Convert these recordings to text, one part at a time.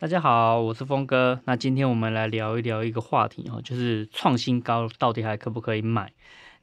大家好，我是峰哥。那今天我们来聊一聊一个话题哦，就是创新高到底还可不可以买？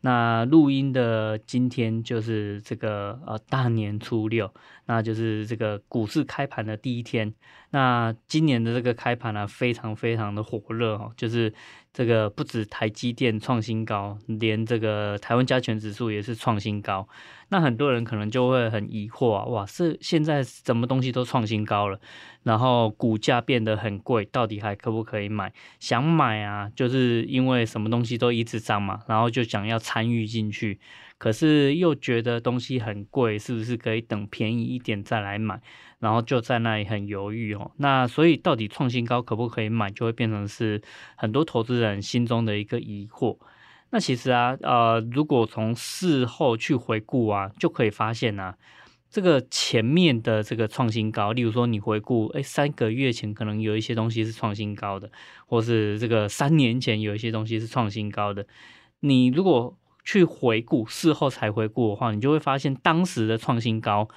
那录音的今天就是这个呃大年初六，那就是这个股市开盘的第一天。那今年的这个开盘呢，非常非常的火热哦，就是。这个不止台积电创新高，连这个台湾加权指数也是创新高。那很多人可能就会很疑惑啊，哇，是现在什么东西都创新高了，然后股价变得很贵，到底还可不可以买？想买啊，就是因为什么东西都一直涨嘛，然后就想要参与进去，可是又觉得东西很贵，是不是可以等便宜一点再来买？然后就在那里很犹豫哦，那所以到底创新高可不可以买，就会变成是很多投资人心中的一个疑惑。那其实啊，呃，如果从事后去回顾啊，就可以发现啊，这个前面的这个创新高，例如说你回顾，哎，三个月前可能有一些东西是创新高的，或是这个三年前有一些东西是创新高的，你如果去回顾，事后才回顾的话，你就会发现当时的创新高，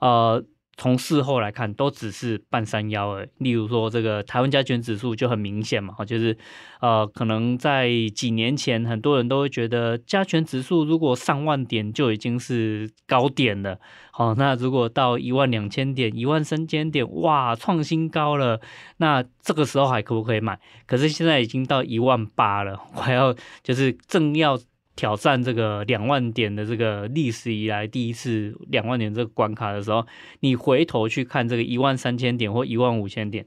呃。从事后来看，都只是半山腰而已。例如说，这个台湾加权指数就很明显嘛，就是呃，可能在几年前，很多人都会觉得加权指数如果上万点就已经是高点了。好，那如果到一万两千点、一万三千点，哇，创新高了，那这个时候还可不可以买？可是现在已经到一万八了，还要就是正要。挑战这个两万点的这个历史以来第一次两万点这个关卡的时候，你回头去看这个一万三千点或一万五千点，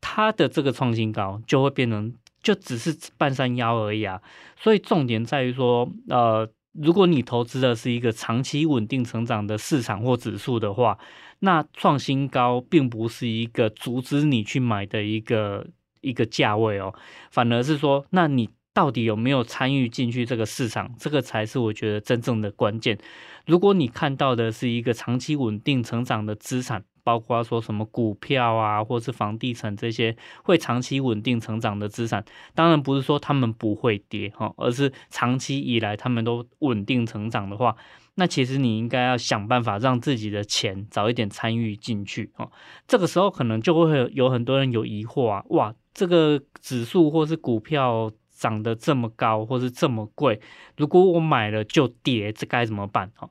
它的这个创新高就会变成就只是半山腰而已啊。所以重点在于说，呃，如果你投资的是一个长期稳定成长的市场或指数的话，那创新高并不是一个阻止你去买的一个一个价位哦，反而是说，那你。到底有没有参与进去这个市场？这个才是我觉得真正的关键。如果你看到的是一个长期稳定成长的资产，包括说什么股票啊，或是房地产这些会长期稳定成长的资产，当然不是说他们不会跌哈，而是长期以来他们都稳定成长的话，那其实你应该要想办法让自己的钱早一点参与进去哦。这个时候可能就会有很多人有疑惑啊，哇，这个指数或是股票。涨得这么高，或是这么贵，如果我买了就跌，这该怎么办？哈，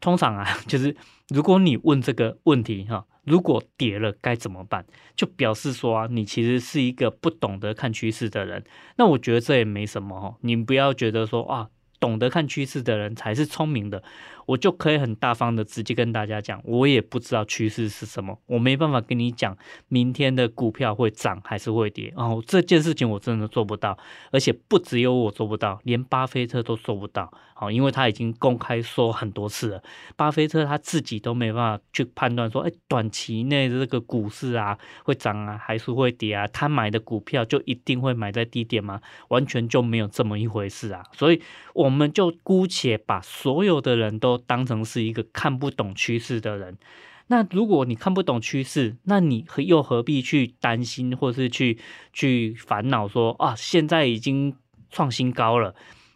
通常啊，就是如果你问这个问题，哈，如果跌了该怎么办，就表示说啊，你其实是一个不懂得看趋势的人。那我觉得这也没什么哈，你不要觉得说啊，懂得看趋势的人才是聪明的。我就可以很大方的直接跟大家讲，我也不知道趋势是什么，我没办法跟你讲明天的股票会涨还是会跌，哦这件事情我真的做不到，而且不只有我做不到，连巴菲特都做不到，好，因为他已经公开说很多次了，巴菲特他自己都没办法去判断说，哎，短期内的这个股市啊会涨啊还是会跌啊，他买的股票就一定会买在低点吗？完全就没有这么一回事啊，所以我们就姑且把所有的人都当成是一个看不懂趋势的人，那如果你看不懂趋势，那你又何必去担心，或是去去烦恼说啊，现在已经创新高了，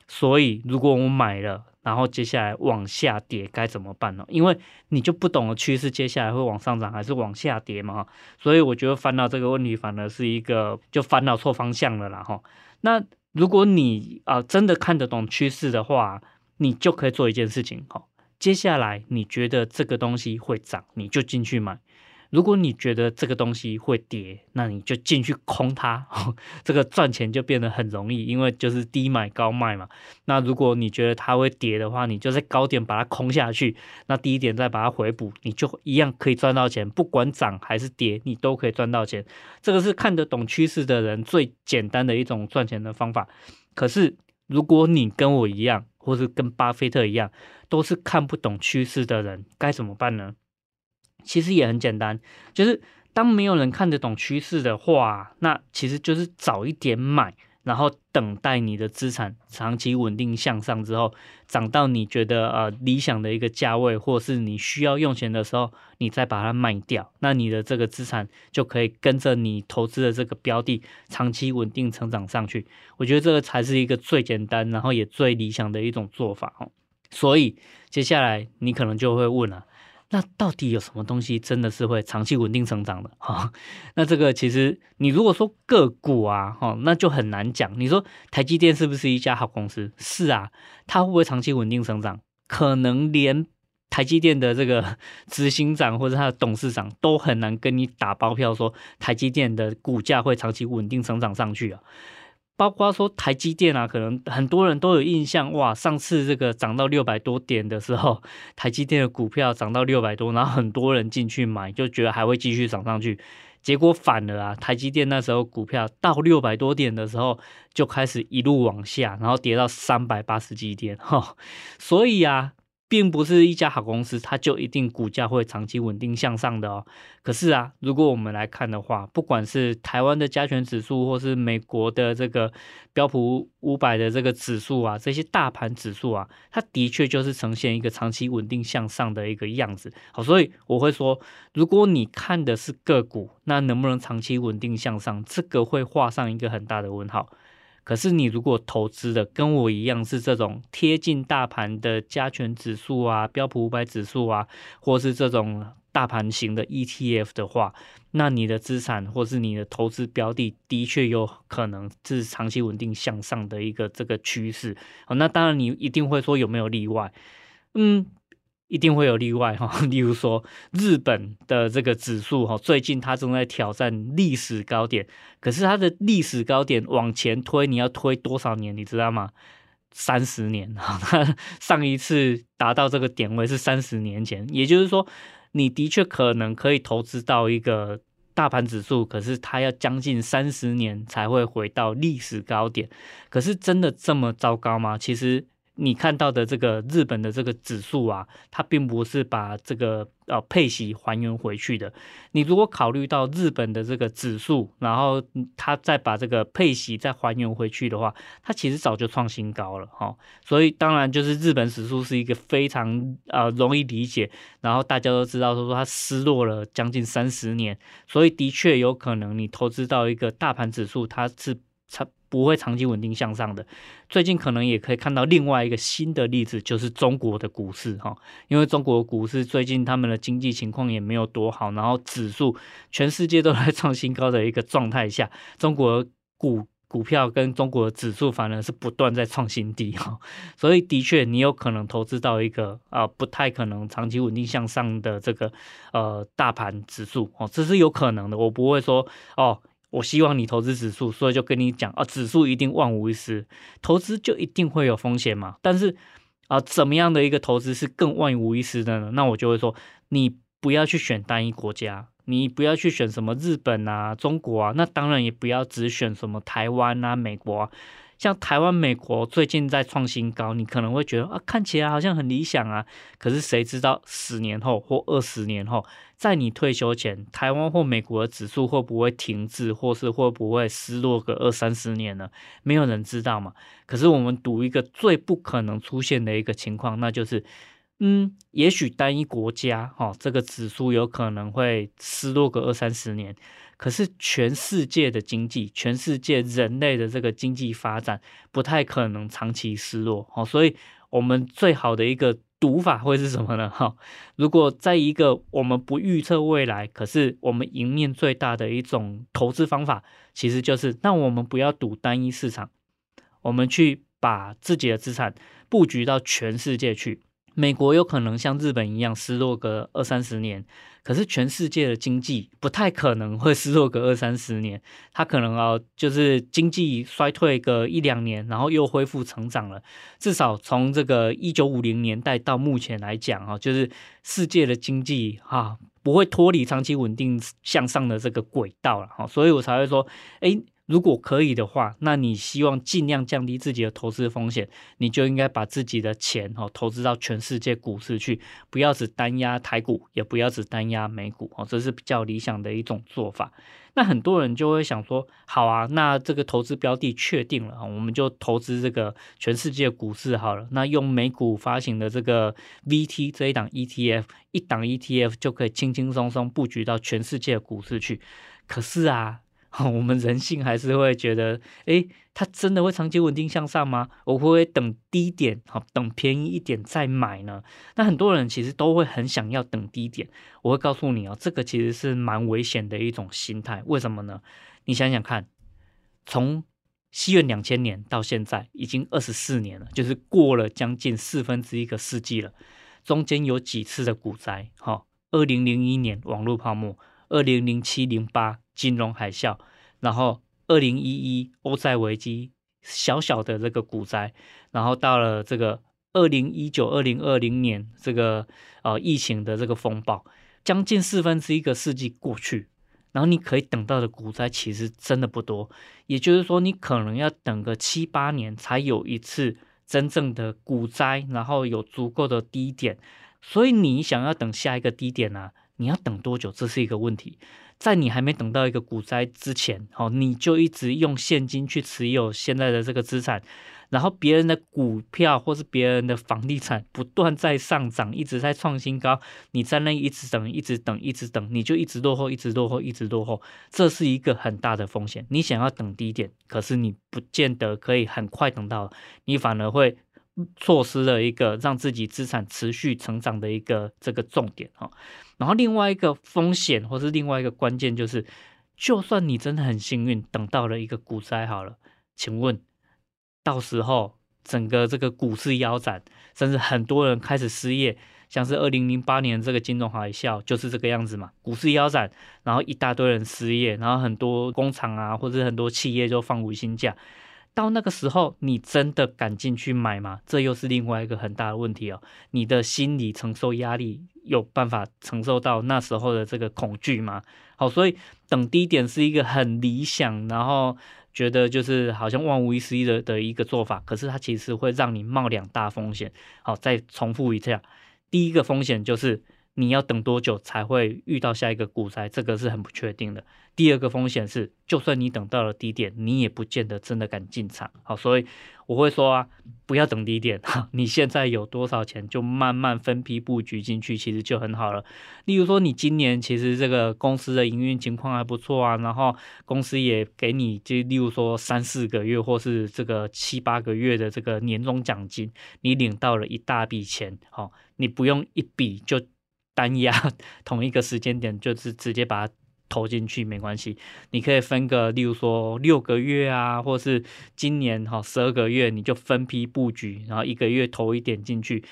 所以如果我买了，然后接下来往下跌该怎么办呢？因为你就不懂趋势，接下来会往上涨还是往下跌嘛？所以我觉得烦恼这个问题，反而是一个就烦恼错方向了啦哈。那如果你啊真的看得懂趋势的话，你就可以做一件事情哈。接下来你觉得这个东西会涨，你就进去买；如果你觉得这个东西会跌，那你就进去空它。这个赚钱就变得很容易，因为就是低买高卖嘛。那如果你觉得它会跌的话，你就在高点把它空下去，那低点再把它回补，你就一样可以赚到钱。不管涨还是跌，你都可以赚到钱。这个是看得懂趋势的人最简单的一种赚钱的方法。可是如果你跟我一样，或是跟巴菲特一样，都是看不懂趋势的人，该怎么办呢？其实也很简单，就是当没有人看得懂趋势的话，那其实就是早一点买。然后等待你的资产长期稳定向上之后，涨到你觉得呃理想的一个价位，或是你需要用钱的时候，你再把它卖掉，那你的这个资产就可以跟着你投资的这个标的长期稳定成长上去。我觉得这个才是一个最简单，然后也最理想的一种做法哦。所以接下来你可能就会问了。那到底有什么东西真的是会长期稳定成长的哈？那这个其实你如果说个股啊，哈，那就很难讲。你说台积电是不是一家好公司？是啊，它会不会长期稳定成长？可能连台积电的这个 执行长或者他的董事长都很难跟你打包票说台积电的股价会长期稳定成长上去啊。包括说台积电啊，可能很多人都有印象哇，上次这个涨到六百多点的时候，台积电的股票涨到六百多，然后很多人进去买，就觉得还会继续涨上去，结果反了啊，台积电那时候股票到六百多点的时候，就开始一路往下，然后跌到三百八十几点哈，所以啊。并不是一家好公司，它就一定股价会长期稳定向上的哦。可是啊，如果我们来看的话，不管是台湾的加权指数，或是美国的这个标普五百的这个指数啊，这些大盘指数啊，它的确就是呈现一个长期稳定向上的一个样子。好，所以我会说，如果你看的是个股，那能不能长期稳定向上，这个会画上一个很大的问号。可是你如果投资的跟我一样是这种贴近大盘的加权指数啊、标普五百指数啊，或是这种大盘型的 ETF 的话，那你的资产或是你的投资标的的确有可能是长期稳定向上的一个这个趋势。好，那当然你一定会说有没有例外？嗯。一定会有例外哈，例如说日本的这个指数哈，最近它正在挑战历史高点，可是它的历史高点往前推，你要推多少年？你知道吗？三十年哈，它 上一次达到这个点位是三十年前，也就是说，你的确可能可以投资到一个大盘指数，可是它要将近三十年才会回到历史高点，可是真的这么糟糕吗？其实。你看到的这个日本的这个指数啊，它并不是把这个呃配息还原回去的。你如果考虑到日本的这个指数，然后它再把这个配息再还原回去的话，它其实早就创新高了哈。所以当然就是日本指数是一个非常呃容易理解，然后大家都知道说说它失落了将近三十年，所以的确有可能你投资到一个大盘指数，它是差。不会长期稳定向上的。最近可能也可以看到另外一个新的例子，就是中国的股市哈，因为中国股市最近他们的经济情况也没有多好，然后指数全世界都在创新高的一个状态下，中国股股票跟中国指数反而是不断在创新低哈，所以的确你有可能投资到一个啊不太可能长期稳定向上的这个呃大盘指数哦，这是有可能的，我不会说哦。我希望你投资指数，所以就跟你讲啊，指数一定万无一失，投资就一定会有风险嘛。但是啊，怎么样的一个投资是更万无一失的呢？那我就会说，你不要去选单一国家，你不要去选什么日本啊、中国啊，那当然也不要只选什么台湾啊、美国啊。像台湾、美国最近在创新高，你可能会觉得啊，看起来好像很理想啊。可是谁知道十年后或二十年后，在你退休前，台湾或美国的指数会不会停滞，或是会不会失落个二三十年呢？没有人知道嘛。可是我们赌一个最不可能出现的一个情况，那就是，嗯，也许单一国家哈，这个指数有可能会失落个二三十年。可是全世界的经济，全世界人类的这个经济发展不太可能长期失落，哦，所以我们最好的一个赌法会是什么呢？哈，如果在一个我们不预测未来，可是我们赢面最大的一种投资方法，其实就是，那我们不要赌单一市场，我们去把自己的资产布局到全世界去。美国有可能像日本一样失落个二三十年，可是全世界的经济不太可能会失落个二三十年，它可能啊就是经济衰退个一两年，然后又恢复成长了。至少从这个一九五零年代到目前来讲啊，就是世界的经济啊不会脱离长期稳定向上的这个轨道了哈，所以我才会说，诶如果可以的话，那你希望尽量降低自己的投资风险，你就应该把自己的钱哦投资到全世界股市去，不要只单押台股，也不要只单押美股哦，这是比较理想的一种做法。那很多人就会想说，好啊，那这个投资标的确定了，我们就投资这个全世界股市好了。那用美股发行的这个 VT 这一档 ETF，一档 ETF 就可以轻轻松松布局到全世界股市去。可是啊。我们人性还是会觉得，诶，它真的会长期稳定向上吗？我会不会等低点，好，等便宜一点再买呢？那很多人其实都会很想要等低点。我会告诉你哦，这个其实是蛮危险的一种心态。为什么呢？你想想看，从西元两千年到现在，已经二十四年了，就是过了将近四分之一个世纪了。中间有几次的股灾，哈，二零零一年网络泡沫，二零零七零八。金融海啸，然后二零一一欧债危机，小小的这个股灾，然后到了这个二零一九、二零二零年这个呃疫情的这个风暴，将近四分之一个世纪过去，然后你可以等到的股灾其实真的不多，也就是说你可能要等个七八年才有一次真正的股灾，然后有足够的低点，所以你想要等下一个低点呢、你要等多久？这是一个问题。在你还没等到一个股灾之前，好，你就一直用现金去持有现在的这个资产，然后别人的股票或是别人的房地产不断在上涨，一直在创新高，你在那一直等，一直等，一直等，你就一直落后，一直落后，一直落后，这是一个很大的风险。你想要等低点，可是你不见得可以很快等到，你反而会。错失了一个让自己资产持续成长的一个这个重点哈，然后另外一个风险或是另外一个关键就是，就算你真的很幸运等到了一个股灾好了，请问到时候整个这个股市腰斩，甚至很多人开始失业，像是二零零八年这个金融海啸就是这个样子嘛，股市腰斩，然后一大堆人失业，然后很多工厂啊或者很多企业就放无薪假。到那个时候，你真的敢进去买吗？这又是另外一个很大的问题哦。你的心理承受压力有办法承受到那时候的这个恐惧吗？好，所以等低点是一个很理想，然后觉得就是好像万无一失的的一个做法。可是它其实会让你冒两大风险。好，再重复一下，第一个风险就是。你要等多久才会遇到下一个股灾？这个是很不确定的。第二个风险是，就算你等到了低点，你也不见得真的敢进场。好，所以我会说啊，不要等低点。哈，你现在有多少钱，就慢慢分批布局进去，其实就很好了。例如说，你今年其实这个公司的营运情况还不错啊，然后公司也给你，就例如说三四个月或是这个七八个月的这个年终奖金，你领到了一大笔钱。好，你不用一笔就。单压同一个时间点，就是直接把它投进去没关系。你可以分个，例如说六个月啊，或是今年哈十二个月，你就分批布局，然后一个月投一点进去，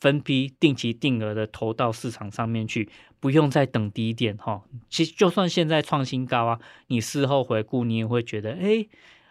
分批定期定额的投到市场上面去，不用再等低点哈。其实就算现在创新高啊，你事后回顾，你也会觉得，哎，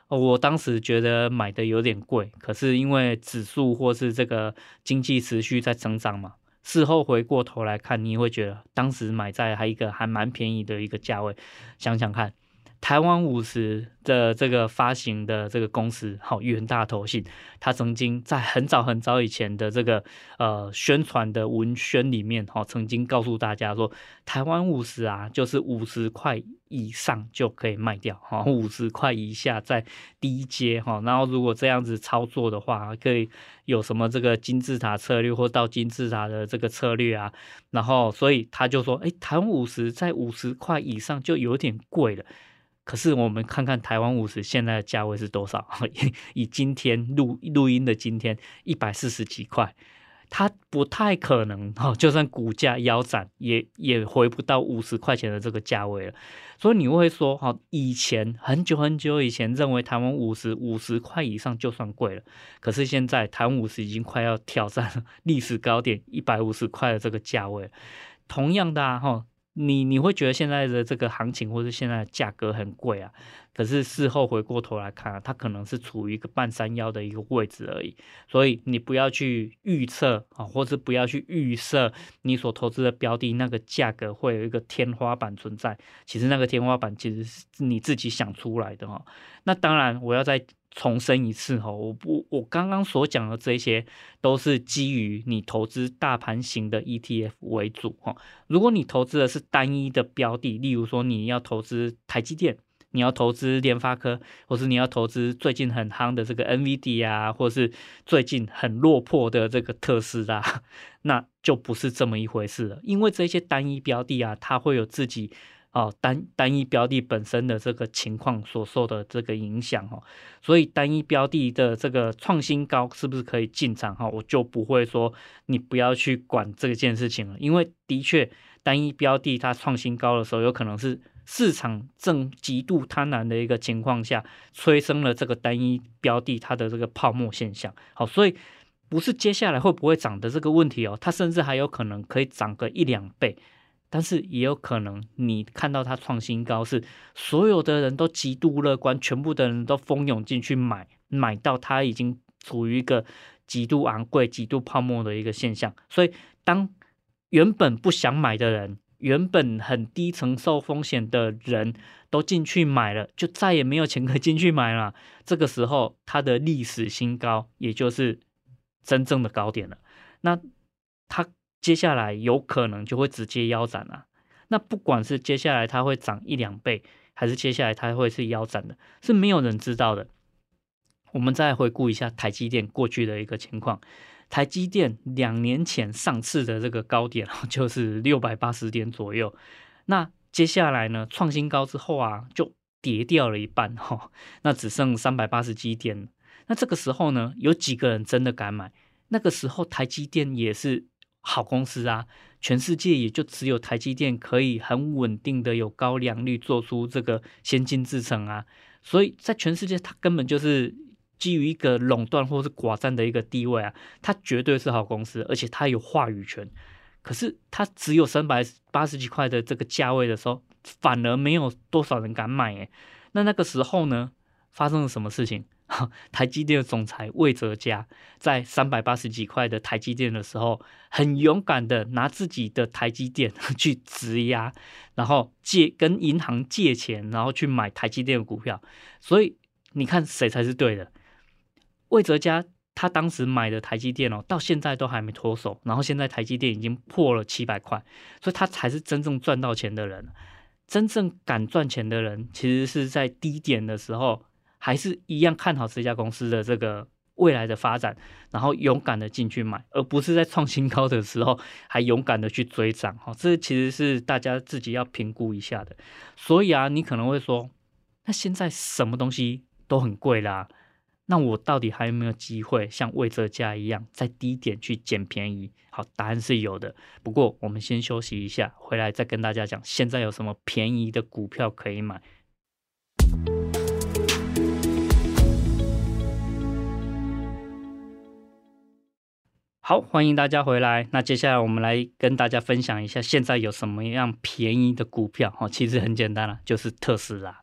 我当时觉得买的有点贵，可是因为指数或是这个经济持续在成长嘛。事后回过头来看，你会觉得当时买在还一个还蛮便宜的一个价位，想想看。台湾五十的这个发行的这个公司，好，元大投信，他曾经在很早很早以前的这个呃宣传的文宣里面，哈，曾经告诉大家说，台湾五十啊，就是五十块以上就可以卖掉，哈，五十块以下在低阶，哈，然后如果这样子操作的话，可以有什么这个金字塔策略或到金字塔的这个策略啊，然后所以他就说，哎，台湾五十在五十块以上就有点贵了。可是我们看看台湾五十现在的价位是多少？以今天录录音的今天一百四十几块，它不太可能哈，就算股价腰斩，也也回不到五十块钱的这个价位了。所以你会说哈，以前很久很久以前认为台湾五十五十块以上就算贵了，可是现在台湾五十已经快要挑战历史高点一百五十块的这个价位。同样的哈。你你会觉得现在的这个行情或者现在的价格很贵啊，可是事后回过头来看啊，它可能是处于一个半山腰的一个位置而已。所以你不要去预测啊，或是不要去预设你所投资的标的那个价格会有一个天花板存在。其实那个天花板其实是你自己想出来的哈。那当然，我要再重申一次哈，我不我刚刚所讲的这些都是基于你投资大盘型的 ETF 为主哈。如果你投资的是单一的标的，例如说你要投资台积电，你要投资联发科，或是你要投资最近很夯的这个 NVD 啊，或是最近很落魄的这个特斯拉，那就不是这么一回事了。因为这些单一标的啊，它会有自己。哦，单单一标的本身的这个情况所受的这个影响哦，所以单一标的的这个创新高是不是可以进场哈？我就不会说你不要去管这件事情了，因为的确单一标的它创新高的时候，有可能是市场正极度贪婪的一个情况下，催生了这个单一标的它的这个泡沫现象。好，所以不是接下来会不会涨的这个问题哦，它甚至还有可能可以涨个一两倍。但是也有可能，你看到它创新高，是所有的人都极度乐观，全部的人都蜂拥进去买，买到它已经处于一个极度昂贵、极度泡沫的一个现象。所以，当原本不想买的人，原本很低承受风险的人都进去买了，就再也没有钱可进去买了。这个时候，它的历史新高，也就是真正的高点了。那它。接下来有可能就会直接腰斩了。那不管是接下来它会涨一两倍，还是接下来它会是腰斩的，是没有人知道的。我们再回顾一下台积电过去的一个情况。台积电两年前上次的这个高点 就是六百八十点左右。那接下来呢，创新高之后啊，就跌掉了一半哈，那只剩三百八十几点。那这个时候呢，有几个人真的敢买？那个时候台积电也是。好公司啊，全世界也就只有台积电可以很稳定的有高良率做出这个先进制程啊，所以在全世界它根本就是基于一个垄断或是寡占的一个地位啊，它绝对是好公司，而且它有话语权。可是它只有三百八十几块的这个价位的时候，反而没有多少人敢买诶。那那个时候呢，发生了什么事情？台积电的总裁魏哲家在三百八十几块的台积电的时候，很勇敢的拿自己的台积电 去质押，然后借跟银行借钱，然后去买台积电的股票。所以你看谁才是对的？魏哲家他当时买的台积电哦，到现在都还没脱手，然后现在台积电已经破了七百块，所以他才是真正赚到钱的人。真正敢赚钱的人，其实是在低点的时候。还是一样看好这家公司的这个未来的发展，然后勇敢的进去买，而不是在创新高的时候还勇敢的去追涨。哈，这其实是大家自己要评估一下的。所以啊，你可能会说，那现在什么东西都很贵啦，那我到底还有没有机会像魏哲家一样在低点去捡便宜？好，答案是有的。不过我们先休息一下，回来再跟大家讲现在有什么便宜的股票可以买。好，欢迎大家回来。那接下来我们来跟大家分享一下，现在有什么样便宜的股票？哦，其实很简单了，就是特斯拉。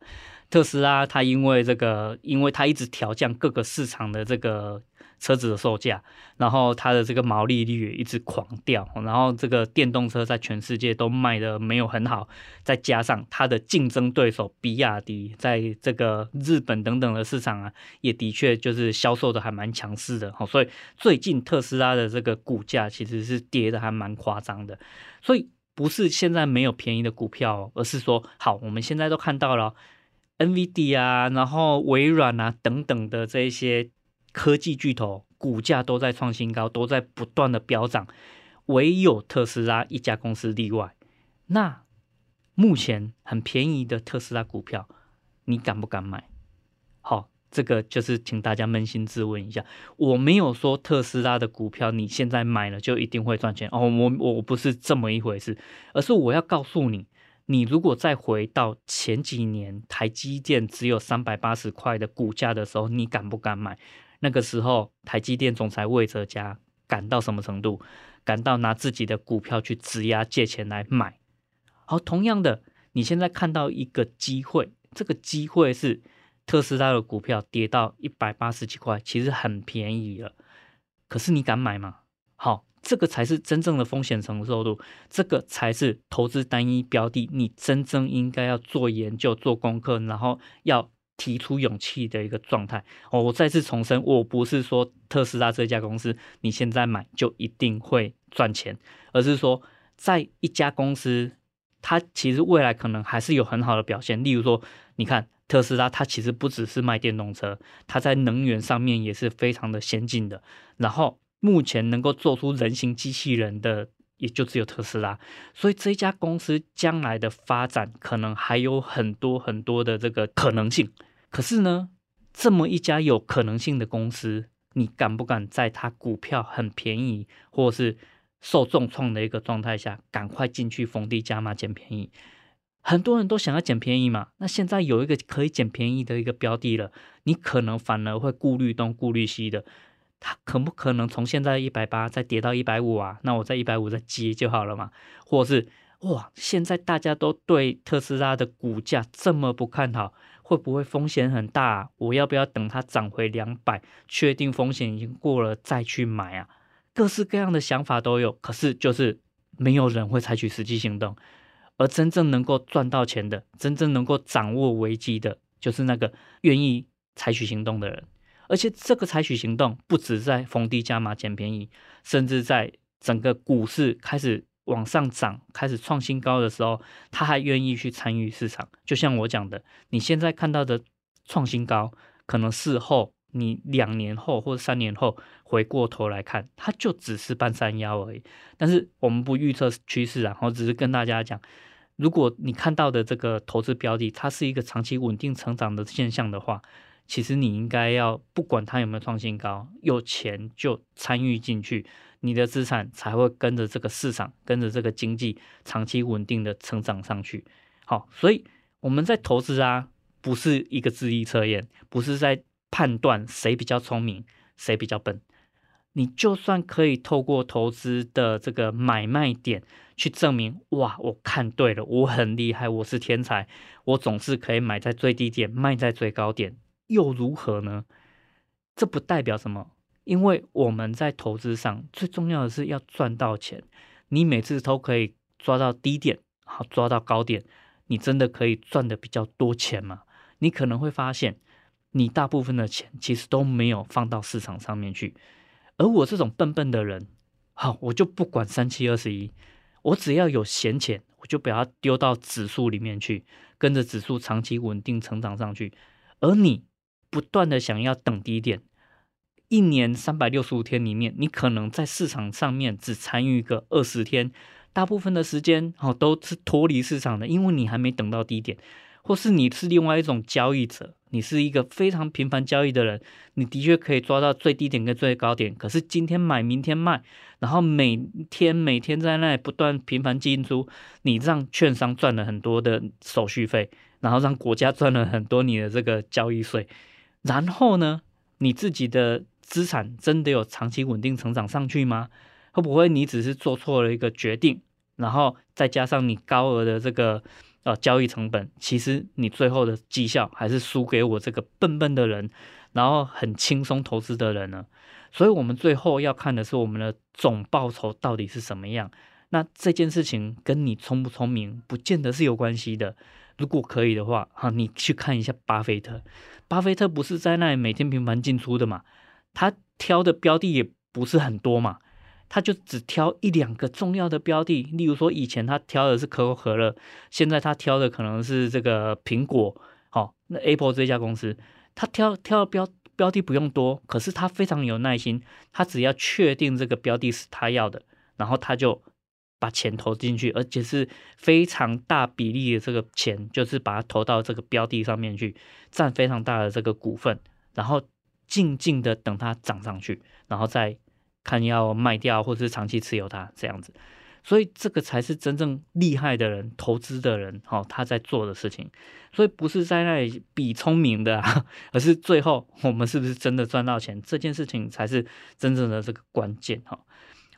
特斯拉它因为这个，因为它一直调降各个市场的这个。车子的售价，然后它的这个毛利率一直狂掉，然后这个电动车在全世界都卖的没有很好，再加上它的竞争对手比亚迪在这个日本等等的市场啊，也的确就是销售的还蛮强势的，所以最近特斯拉的这个股价其实是跌的还蛮夸张的，所以不是现在没有便宜的股票，而是说好，我们现在都看到了 N V D 啊，然后微软啊等等的这些。科技巨头股价都在创新高，都在不断的飙涨，唯有特斯拉一家公司例外。那目前很便宜的特斯拉股票，你敢不敢买？好，这个就是请大家扪心自问一下。我没有说特斯拉的股票你现在买了就一定会赚钱哦，我我不是这么一回事，而是我要告诉你，你如果再回到前几年台积电只有三百八十块的股价的时候，你敢不敢买？那个时候，台积电总裁魏哲家敢到什么程度？敢到拿自己的股票去质押借钱来买。好，同样的，你现在看到一个机会，这个机会是特斯拉的股票跌到一百八十几块，其实很便宜了。可是你敢买吗？好，这个才是真正的风险承受度，这个才是投资单一标的，你真正应该要做研究、做功课，然后要。提出勇气的一个状态哦，我再次重申，我不是说特斯拉这家公司你现在买就一定会赚钱，而是说在一家公司，它其实未来可能还是有很好的表现。例如说，你看特斯拉，它其实不只是卖电动车，它在能源上面也是非常的先进的。然后目前能够做出人形机器人的。也就只有特斯拉，所以这家公司将来的发展可能还有很多很多的这个可能性。可是呢，这么一家有可能性的公司，你敢不敢在它股票很便宜或是受重创的一个状态下，赶快进去逢低加码捡便宜？很多人都想要捡便宜嘛，那现在有一个可以捡便宜的一个标的了，你可能反而会顾虑东顾虑西的。它可不可能从现在一百八再跌到一百五啊？那我在一百五再接就好了嘛？或是哇，现在大家都对特斯拉的股价这么不看好，会不会风险很大啊？我要不要等它涨回两百，确定风险已经过了再去买啊？各式各样的想法都有，可是就是没有人会采取实际行动。而真正能够赚到钱的，真正能够掌握危机的，就是那个愿意采取行动的人。而且这个采取行动不止在逢低加码捡便宜，甚至在整个股市开始往上涨、开始创新高的时候，他还愿意去参与市场。就像我讲的，你现在看到的创新高，可能事后你两年后或三年后回过头来看，它就只是半山腰而已。但是我们不预测趋势，然后只是跟大家讲，如果你看到的这个投资标的，它是一个长期稳定成长的现象的话。其实你应该要不管它有没有创新高，有钱就参与进去，你的资产才会跟着这个市场，跟着这个经济长期稳定的成长上去。好，所以我们在投资啊，不是一个智力测验，不是在判断谁比较聪明，谁比较笨。你就算可以透过投资的这个买卖点去证明，哇，我看对了，我很厉害，我是天才，我总是可以买在最低点，卖在最高点。又如何呢？这不代表什么，因为我们在投资上最重要的是要赚到钱。你每次都可以抓到低点，好，抓到高点，你真的可以赚的比较多钱吗？你可能会发现，你大部分的钱其实都没有放到市场上面去。而我这种笨笨的人，好，我就不管三七二十一，我只要有闲钱，我就把它丢到指数里面去，跟着指数长期稳定成长上去。而你。不断的想要等低点，一年三百六十五天里面，你可能在市场上面只参与个二十天，大部分的时间哦都是脱离市场的，因为你还没等到低点，或是你是另外一种交易者，你是一个非常频繁交易的人，你的确可以抓到最低点跟最高点，可是今天买明天卖，然后每天每天在那里不断频繁进出，你让券商赚了很多的手续费，然后让国家赚了很多你的这个交易税。然后呢，你自己的资产真的有长期稳定成长上去吗？会不会你只是做错了一个决定，然后再加上你高额的这个呃交易成本，其实你最后的绩效还是输给我这个笨笨的人，然后很轻松投资的人呢？所以我们最后要看的是我们的总报酬到底是什么样。那这件事情跟你聪不聪明，不见得是有关系的。如果可以的话，哈，你去看一下巴菲特。巴菲特不是在那里每天频繁进出的嘛？他挑的标的也不是很多嘛，他就只挑一两个重要的标的。例如说，以前他挑的是可口可乐，现在他挑的可能是这个苹果。好，那 Apple 这家公司，他挑挑的标标的不用多，可是他非常有耐心，他只要确定这个标的是他要的，然后他就。把钱投进去，而且是非常大比例的这个钱，就是把它投到这个标的上面去，占非常大的这个股份，然后静静的等它涨上去，然后再看要卖掉或是长期持有它这样子。所以这个才是真正厉害的人，投资的人，哈，他在做的事情。所以不是在那里比聪明的啊，而是最后我们是不是真的赚到钱，这件事情才是真正的这个关键，哈。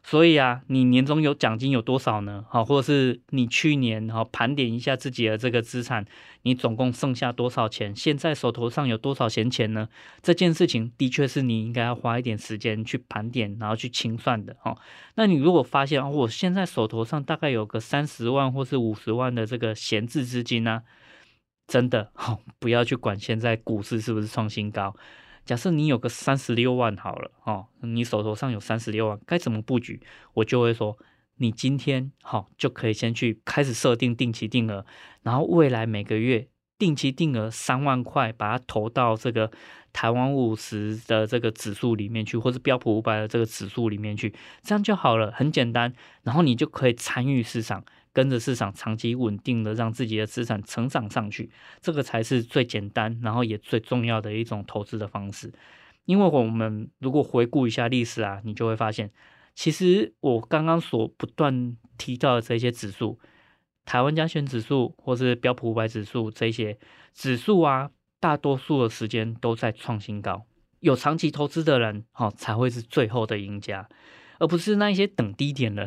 所以啊，你年终有奖金有多少呢？好，或者是你去年好盘点一下自己的这个资产，你总共剩下多少钱？现在手头上有多少闲钱呢？这件事情的确是你应该要花一点时间去盘点，然后去清算的。哦，那你如果发现哦我现在手头上大概有个三十万或是五十万的这个闲置资金呢？真的，好，不要去管现在股市是不是创新高。假设你有个三十六万好了，哦，你手头上有三十六万，该怎么布局？我就会说，你今天好就可以先去开始设定定期定额，然后未来每个月定期定额三万块，把它投到这个台湾五十的这个指数里面去，或是标普五百的这个指数里面去，这样就好了，很简单，然后你就可以参与市场。跟着市场长期稳定的让自己的资产成长上去，这个才是最简单，然后也最重要的一种投资的方式。因为我们如果回顾一下历史啊，你就会发现，其实我刚刚所不断提到的这些指数，台湾加权指数或是标普五百指数这些指数啊，大多数的时间都在创新高。有长期投资的人，哈，才会是最后的赢家，而不是那一些等低点的。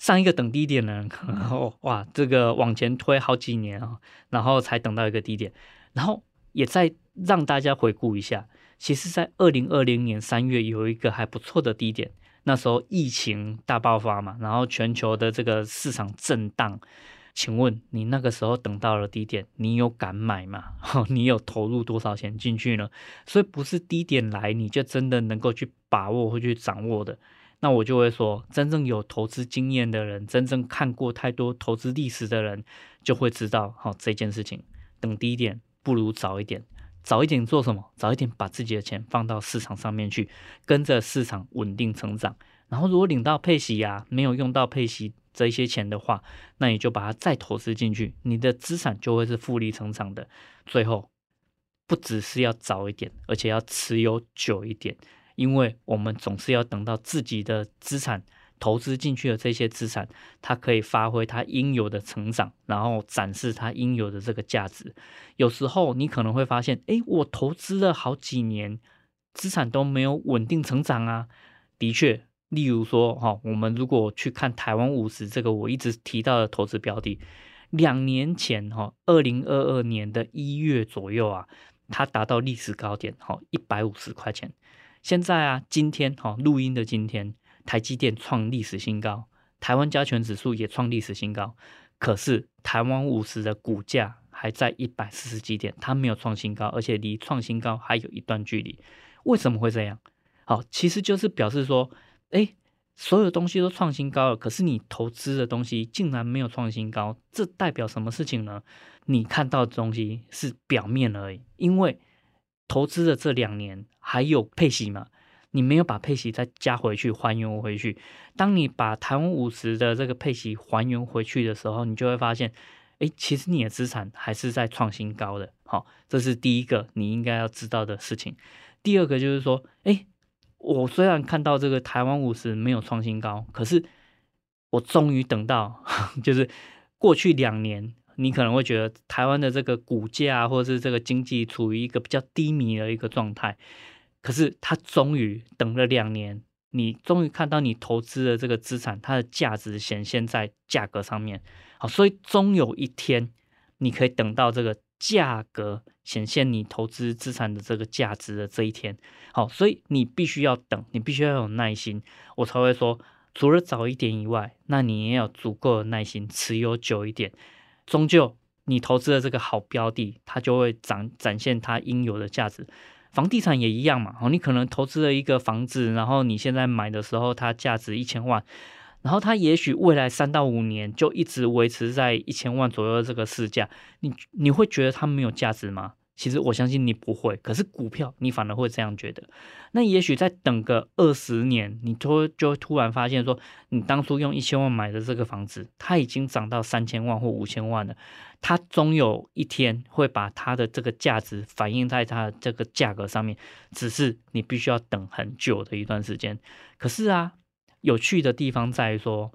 上一个等低点呢，然后哇，这个往前推好几年啊，然后才等到一个低点，然后也再让大家回顾一下，其实，在二零二零年三月有一个还不错的低点，那时候疫情大爆发嘛，然后全球的这个市场震荡，请问你那个时候等到了低点，你有敢买吗？你有投入多少钱进去呢？所以不是低点来你就真的能够去把握或去掌握的。那我就会说，真正有投资经验的人，真正看过太多投资历史的人，就会知道，好，这件事情，等低点不如早一点，早一点做什么？早一点把自己的钱放到市场上面去，跟着市场稳定成长。然后如果领到配息呀，没有用到配息这一些钱的话，那你就把它再投资进去，你的资产就会是复利成长的。最后，不只是要早一点，而且要持有久一点。因为我们总是要等到自己的资产投资进去的这些资产，它可以发挥它应有的成长，然后展示它应有的这个价值。有时候你可能会发现，哎，我投资了好几年，资产都没有稳定成长啊。的确，例如说，哈，我们如果去看台湾五十这个我一直提到的投资标的，两年前，哈，二零二二年的一月左右啊，它达到历史高点，哈，一百五十块钱。现在啊，今天哈录音的今天，台积电创历史新高，台湾加权指数也创历史新高，可是台湾五十的股价还在一百四十几点，它没有创新高，而且离创新高还有一段距离。为什么会这样？好，其实就是表示说，哎，所有东西都创新高了，可是你投资的东西竟然没有创新高，这代表什么事情呢？你看到的东西是表面而已，因为。投资的这两年还有配息吗？你没有把配息再加回去，还原回去。当你把台湾五十的这个配息还原回去的时候，你就会发现，哎，其实你的资产还是在创新高的。好，这是第一个你应该要知道的事情。第二个就是说，哎，我虽然看到这个台湾五十没有创新高，可是我终于等到，就是过去两年。你可能会觉得台湾的这个股价或者是这个经济处于一个比较低迷的一个状态，可是他终于等了两年，你终于看到你投资的这个资产它的价值显现在价格上面，好，所以终有一天你可以等到这个价格显现你投资资产的这个价值的这一天，好，所以你必须要等，你必须要有耐心，我才会说，除了早一点以外，那你也要足够的耐心，持有久一点。终究，你投资的这个好标的，它就会展展现它应有的价值。房地产也一样嘛，哦，你可能投资了一个房子，然后你现在买的时候它价值一千万，然后它也许未来三到五年就一直维持在一千万左右的这个市价，你你会觉得它没有价值吗？其实我相信你不会，可是股票你反而会这样觉得。那也许再等个二十年，你就就突然发现说，你当初用一千万买的这个房子，它已经涨到三千万或五千万了。它终有一天会把它的这个价值反映在它的这个价格上面，只是你必须要等很久的一段时间。可是啊，有趣的地方在于说。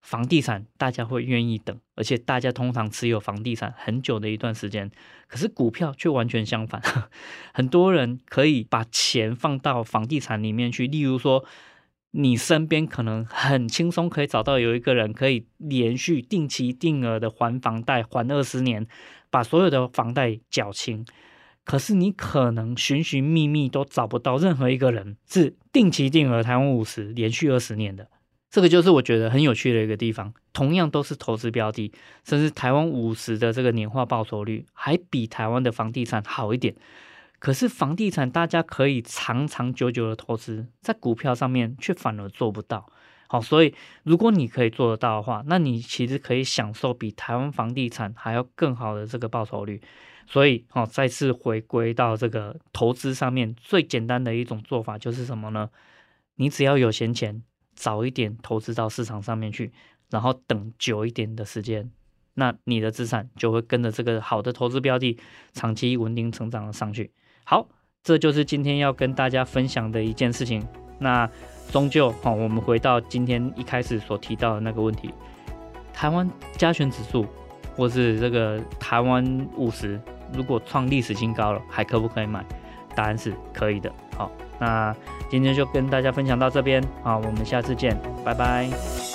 房地产大家会愿意等，而且大家通常持有房地产很久的一段时间。可是股票却完全相反，很多人可以把钱放到房地产里面去。例如说，你身边可能很轻松可以找到有一个人可以连续定期定额的还房贷，还二十年，把所有的房贷缴清。可是你可能寻寻觅觅都找不到任何一个人是定期定额台湾五十连续二十年的。这个就是我觉得很有趣的一个地方。同样都是投资标的，甚至台湾五十的这个年化报酬率还比台湾的房地产好一点。可是房地产大家可以长长久久的投资，在股票上面却反而做不到。好，所以如果你可以做得到的话，那你其实可以享受比台湾房地产还要更好的这个报酬率。所以，好，再次回归到这个投资上面，最简单的一种做法就是什么呢？你只要有闲钱，早一点投资到市场上面去，然后等久一点的时间，那你的资产就会跟着这个好的投资标的，长期稳定成长的上去。好，这就是今天要跟大家分享的一件事情。那终究，好，我们回到今天一开始所提到的那个问题：台湾加权指数，或是这个台湾五十，如果创历史新高了，还可不可以买？答案是可以的。好，那今天就跟大家分享到这边，好，我们下次见，拜拜。